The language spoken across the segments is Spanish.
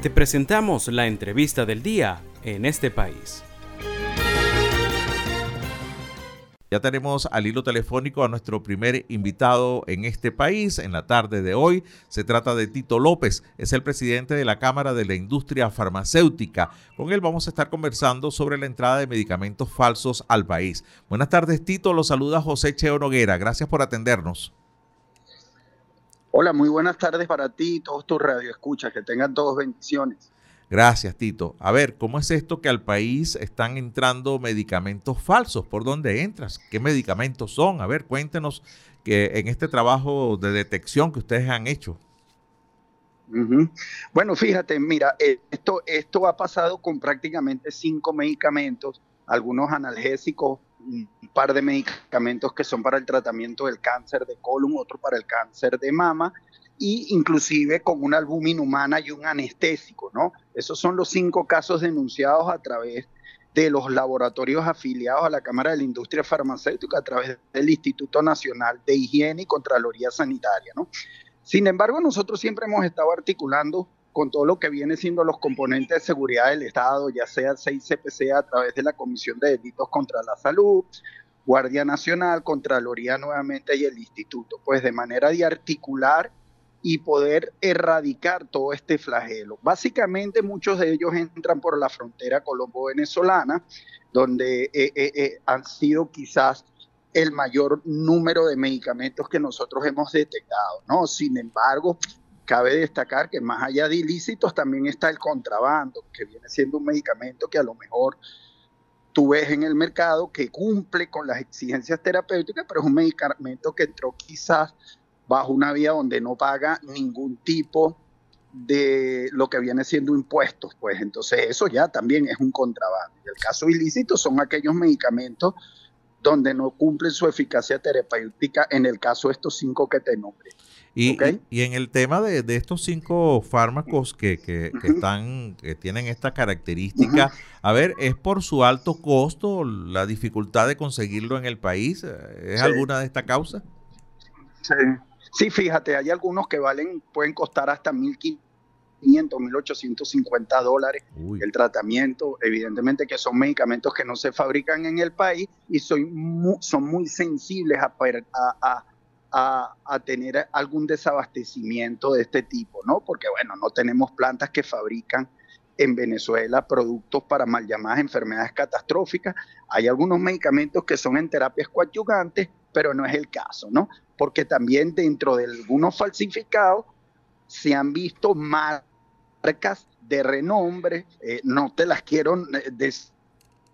Te presentamos la entrevista del día en este país. Ya tenemos al hilo telefónico a nuestro primer invitado en este país en la tarde de hoy. Se trata de Tito López, es el presidente de la Cámara de la Industria Farmacéutica. Con él vamos a estar conversando sobre la entrada de medicamentos falsos al país. Buenas tardes, Tito. Lo saluda José Cheo Noguera. Gracias por atendernos. Hola, muy buenas tardes para ti y todos tus radioescuchas. Que tengan todos bendiciones. Gracias, Tito. A ver, ¿cómo es esto que al país están entrando medicamentos falsos? ¿Por dónde entras? ¿Qué medicamentos son? A ver, cuéntenos que en este trabajo de detección que ustedes han hecho. Bueno, fíjate, mira, eh, esto, esto ha pasado con prácticamente cinco medicamentos, algunos analgésicos, un par de medicamentos que son para el tratamiento del cáncer de colon, otro para el cáncer de mama y inclusive con una albúmina humana y un anestésico, ¿no? Esos son los cinco casos denunciados a través de los laboratorios afiliados a la Cámara de la Industria Farmacéutica a través del Instituto Nacional de Higiene y Contraloría Sanitaria, ¿no? Sin embargo, nosotros siempre hemos estado articulando con todo lo que viene siendo los componentes de seguridad del Estado, ya sea el 6CPC a través de la Comisión de Delitos contra la Salud, Guardia Nacional, Contraloría nuevamente y el Instituto, pues de manera de articular y poder erradicar todo este flagelo. Básicamente muchos de ellos entran por la frontera colombo-venezolana, donde eh, eh, eh, han sido quizás el mayor número de medicamentos que nosotros hemos detectado, ¿no? Sin embargo, cabe destacar que más allá de ilícitos también está el contrabando, que viene siendo un medicamento que a lo mejor tú ves en el mercado que cumple con las exigencias terapéuticas, pero es un medicamento que entró quizás bajo una vía donde no paga ningún tipo de lo que viene siendo impuestos, pues entonces eso ya también es un contrabando. Y el caso ilícito son aquellos medicamentos donde no cumplen su eficacia terapéutica, en el caso de estos cinco que te nombré. Y, y, en el tema de, estos cinco fármacos que, que, están, que tienen esta característica, a ver, ¿es por su alto costo, la dificultad de conseguirlo en el país? ¿Es alguna de esta causa? Sí, Sí, fíjate, hay algunos que valen, pueden costar hasta 1.500, 1.850 dólares el tratamiento. Evidentemente que son medicamentos que no se fabrican en el país y son muy, son muy sensibles a, a, tener algún desabastecimiento de este tipo, ¿no? Porque, bueno, no tenemos plantas que fabrican en Venezuela productos para mal llamadas enfermedades catastróficas. Hay algunos medicamentos que son en terapias coadyuvantes, pero no es el caso, ¿no? porque también dentro de algunos falsificados se han visto marcas de renombre, eh, no te las quiero eh,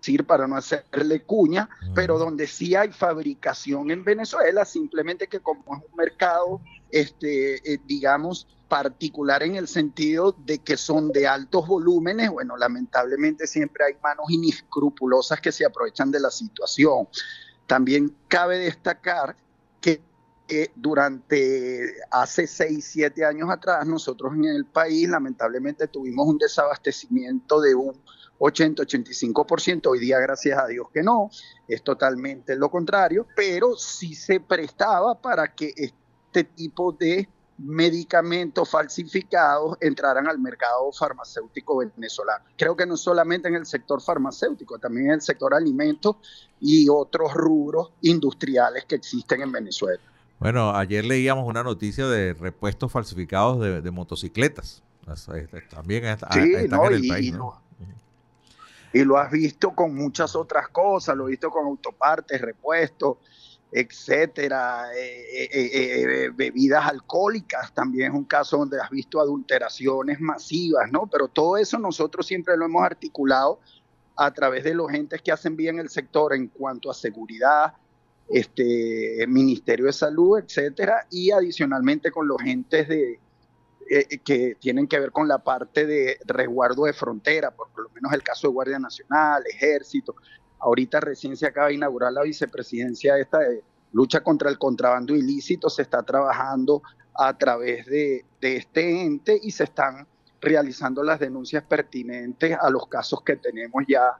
decir para no hacerle cuña, pero donde sí hay fabricación en Venezuela, simplemente que como es un mercado, este, eh, digamos, particular en el sentido de que son de altos volúmenes, bueno, lamentablemente siempre hay manos inescrupulosas que se aprovechan de la situación. También cabe destacar que que durante hace 6, 7 años atrás nosotros en el país lamentablemente tuvimos un desabastecimiento de un 80-85%, hoy día gracias a Dios que no, es totalmente lo contrario, pero sí se prestaba para que este tipo de medicamentos falsificados entraran al mercado farmacéutico venezolano. Creo que no solamente en el sector farmacéutico, también en el sector alimentos y otros rubros industriales que existen en Venezuela. Bueno, ayer leíamos una noticia de repuestos falsificados de, motocicletas. Este, también están en el país. Y lo has visto con muchas otras cosas, lo he visto con autopartes, repuestos, etcétera, eh, eh, eh, bebidas alcohólicas, también es un caso donde has visto adulteraciones masivas, ¿no? Pero todo eso nosotros siempre lo hemos articulado a través de los entes que hacen bien el sector en cuanto a seguridad, este, Ministerio de Salud, etcétera, y adicionalmente con los entes de, eh, que tienen que ver con la parte de resguardo de frontera, por, lo menos el caso de Guardia Nacional, Ejército. Ahorita recién se acaba de inaugurar la vicepresidencia esta de lucha contra el contrabando ilícito, se está trabajando a través de este ente y se están realizando las denuncias pertinentes a los casos que tenemos ya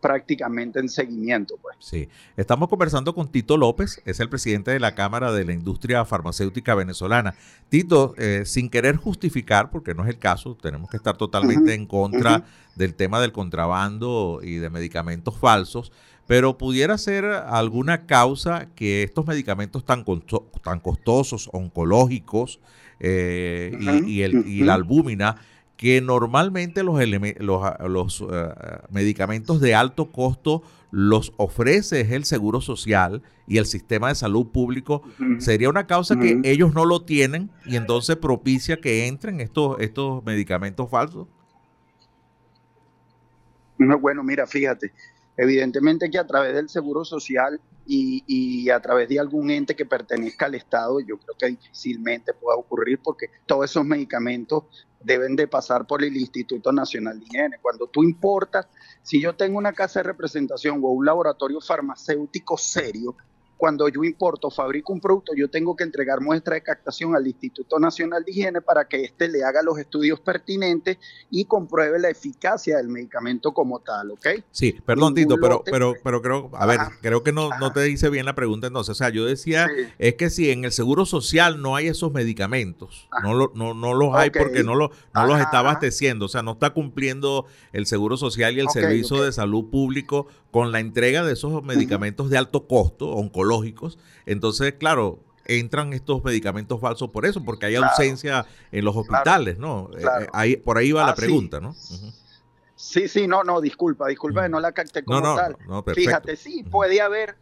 prácticamente en seguimiento. Pues. Sí, estamos conversando con Tito López, es el presidente de la Cámara de la Industria Farmacéutica Venezolana. Tito, eh, sin querer justificar, porque no es el caso, tenemos que estar totalmente en contra del tema del contrabando y de medicamentos falsos, pero pudiera ser alguna causa que estos medicamentos tan, tan costosos, oncológicos eh, y, el, y la albúmina, que normalmente los, los, eh, medicamentos de alto costo los ofrece el Seguro Social y el sistema de salud público, sería una causa que ellos no lo tienen y entonces propicia que entren estos, estos medicamentos falsos. Bueno, mira, fíjate, evidentemente que a través del Seguro Social y, y, a través de algún ente que pertenezca al Estado, yo creo que difícilmente pueda ocurrir porque todos esos medicamentos deben de pasar por el Instituto Nacional de Higiene. Cuando tú importas, si yo tengo una casa de representación o un laboratorio farmacéutico serio, cuando yo importo, fabrico un producto, yo tengo que entregar muestra de captación al Instituto Nacional de Higiene para que éste le haga los estudios pertinentes y compruebe la eficacia del medicamento como tal, ¿ok? Sí, perdón, Tito, pero, pero, pero creo, a ver, creo que no, no te hice bien la pregunta entonces. O sea, yo decía, es que si en el Seguro Social no hay esos medicamentos, no, lo, no, no los hay porque no, lo, no los está abasteciendo, o sea, no está cumpliendo el Seguro Social y el Servicio de Salud Público con la entrega de esos medicamentos de alto costo, oncológicos. Entonces, claro, entran estos medicamentos falsos por eso, porque hay ausencia en los hospitales, ¿no? Eh, eh, ahí, por ahí va la ah, pregunta, ¿no? Sí, sí, no, no, disculpa, disculpa, no la capté como tal. Fíjate, sí, puede haber,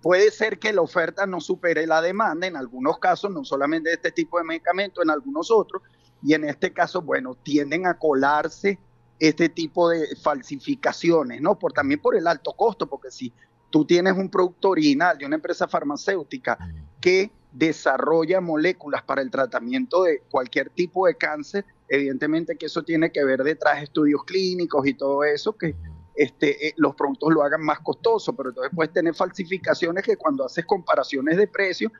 puede ser que la oferta no supere la demanda en algunos casos, no solamente de este tipo de medicamentos, en algunos otros, y en este caso, bueno, tienden a colarse este tipo de falsificaciones, ¿no? Por, también por el alto costo, porque si tú tienes un producto original de una empresa farmacéutica que desarrolla moléculas para el tratamiento de cualquier tipo de cáncer, evidentemente que eso tiene que ver detrás de estudios clínicos y todo eso, que este, eh, los productos lo hagan más costoso, pero entonces puedes tener falsificaciones que cuando haces comparaciones de precios,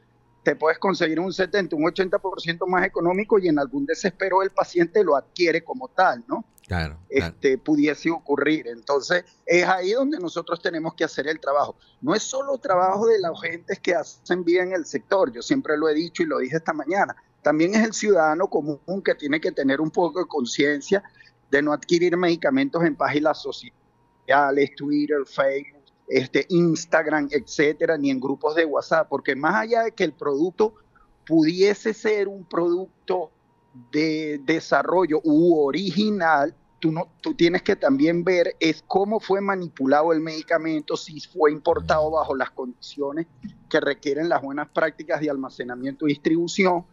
te puedes conseguir un 70, un 80% más económico y en algún desespero el paciente lo adquiere como tal, ¿no? Claro, Este, pudiese ocurrir. Entonces, es ahí donde nosotros tenemos que hacer el trabajo. No es solo trabajo de los agentes que hacen bien el sector, yo siempre lo he dicho y lo dije esta mañana. También es el ciudadano común que tiene que tener un poco de conciencia de no adquirir medicamentos en páginas sociales, Twitter, Facebook, este, Instagram, etcétera, ni en grupos de WhatsApp, porque más allá de que el producto pudiese ser un producto de desarrollo u original, tú, no, tú tienes que también ver es cómo fue manipulado el medicamento, si fue importado bajo las condiciones que requieren las buenas prácticas de almacenamiento y distribución,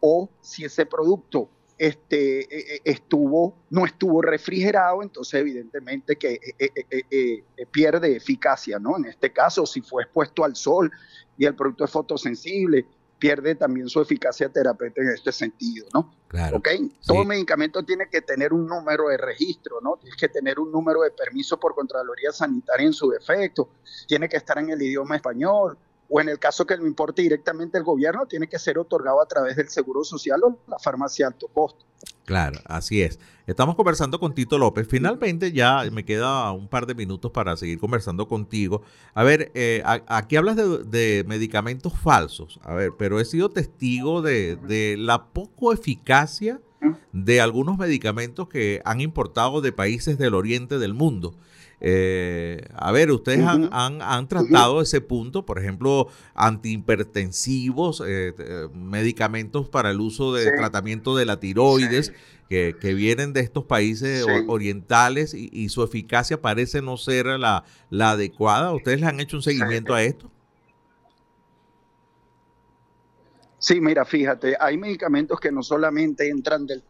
o si ese producto este, e, e, estuvo, no estuvo refrigerado, entonces evidentemente que e, pierde eficacia, ¿no? En este caso, si fue expuesto al sol y el producto es fotosensible, pierde también su eficacia terapéutica en este sentido, ¿no? Claro. ¿Ok? Todo medicamento tiene que tener un número de registro, ¿no? Tiene que tener un número de permiso por Contraloría Sanitaria en su defecto, tiene que estar en el idioma español, o en el caso que lo importe directamente el gobierno, tiene que ser otorgado a través del Seguro Social o la farmacia alto costo. Claro, así es. Estamos conversando con Tito López. Finalmente ya me queda un par de minutos para seguir conversando contigo. A ver, eh, aquí hablas de, medicamentos falsos. A ver, pero he sido testigo de, de la poco eficacia de algunos medicamentos que han importado de países del oriente del mundo. Eh, a ver, ustedes han, tratado ese punto, por ejemplo, antihipertensivos, eh, eh, medicamentos para el uso de tratamiento de la tiroides, que, vienen de estos países orientales y, su eficacia parece no ser la, adecuada. ¿Ustedes le han hecho un seguimiento a esto? Sí, mira, fíjate, hay medicamentos que no solamente entran del,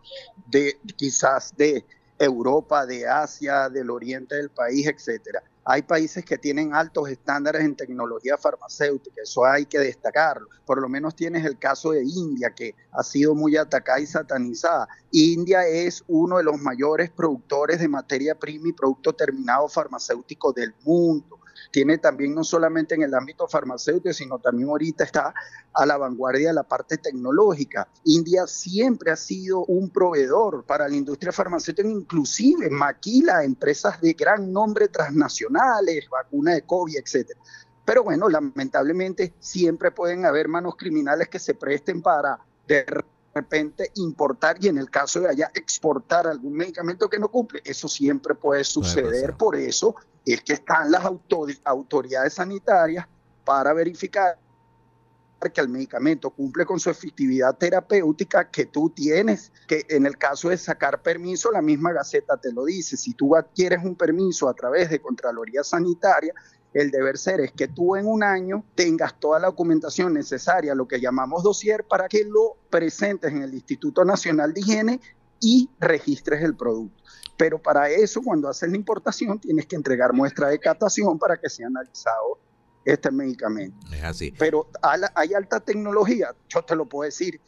de quizás de Europa, de Asia, del oriente del país, etcétera. Hay países que tienen altos estándares en tecnología farmacéutica, eso hay que destacarlo. Por lo menos tienes el caso de India, que ha sido muy atacada y satanizada. India es uno de los mayores productores de materia prima y producto terminado farmacéutico del mundo. Tiene también no solamente en el ámbito farmacéutico, sino también ahorita está a la vanguardia de la parte tecnológica. India siempre ha sido un proveedor para la industria farmacéutica, inclusive maquila empresas de gran nombre transnacionales, vacuna de COVID, etcétera. Pero bueno, lamentablemente siempre pueden haber manos criminales que se presten para repente importar y en el caso de allá exportar algún medicamento que no cumple. Eso siempre puede suceder, por eso es que están las autoridades sanitarias para verificar que el medicamento cumple con su efectividad terapéutica que tú tienes, que en el caso de sacar permiso, la misma Gaceta te lo dice, si tú adquieres un permiso a través de Contraloría Sanitaria, el deber ser es que tú en un año tengas toda la documentación necesaria, lo que llamamos dossier, para que lo presentes en el Instituto Nacional de Higiene y registres el producto. Pero para eso, cuando haces la importación, tienes que entregar muestra de catación para que sea analizado este medicamento. Es así. Pero hay alta tecnología, yo te lo puedo decir,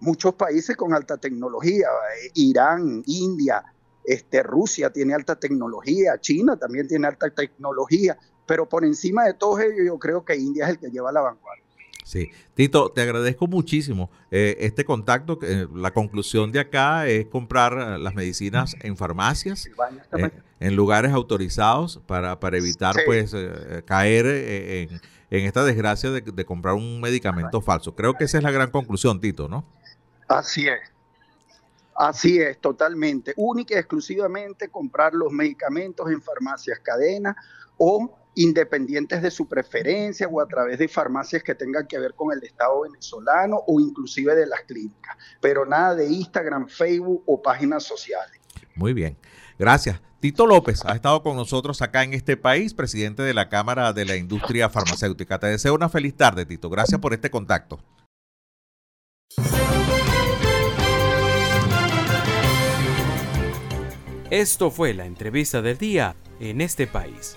muchos países con alta tecnología, eh, Irán, India, este, Rusia tiene alta tecnología, China también tiene alta tecnología, pero por encima de todo ello yo creo que India es el que lleva la vanguardia. Sí, Tito, te agradezco muchísimo eh, este contacto. Eh, la conclusión de acá es comprar las medicinas en farmacias, eh, en lugares autorizados para, para evitar pues caer en, esta desgracia de, de, comprar un medicamento falso. Creo que esa es la gran conclusión, Tito, ¿no? Así es. Así es, totalmente. Única y exclusivamente comprar los medicamentos en farmacias cadena o independientes de su preferencia o a través de farmacias que tengan que ver con el Estado venezolano o inclusive de las clínicas, pero nada de Instagram, Facebook o páginas sociales. Muy bien, gracias. Tito López ha estado con nosotros acá en este país, presidente de la Cámara de la Industria Farmacéutica. Te deseo una feliz tarde, Tito. Gracias por este contacto. Esto fue la entrevista del día en este país.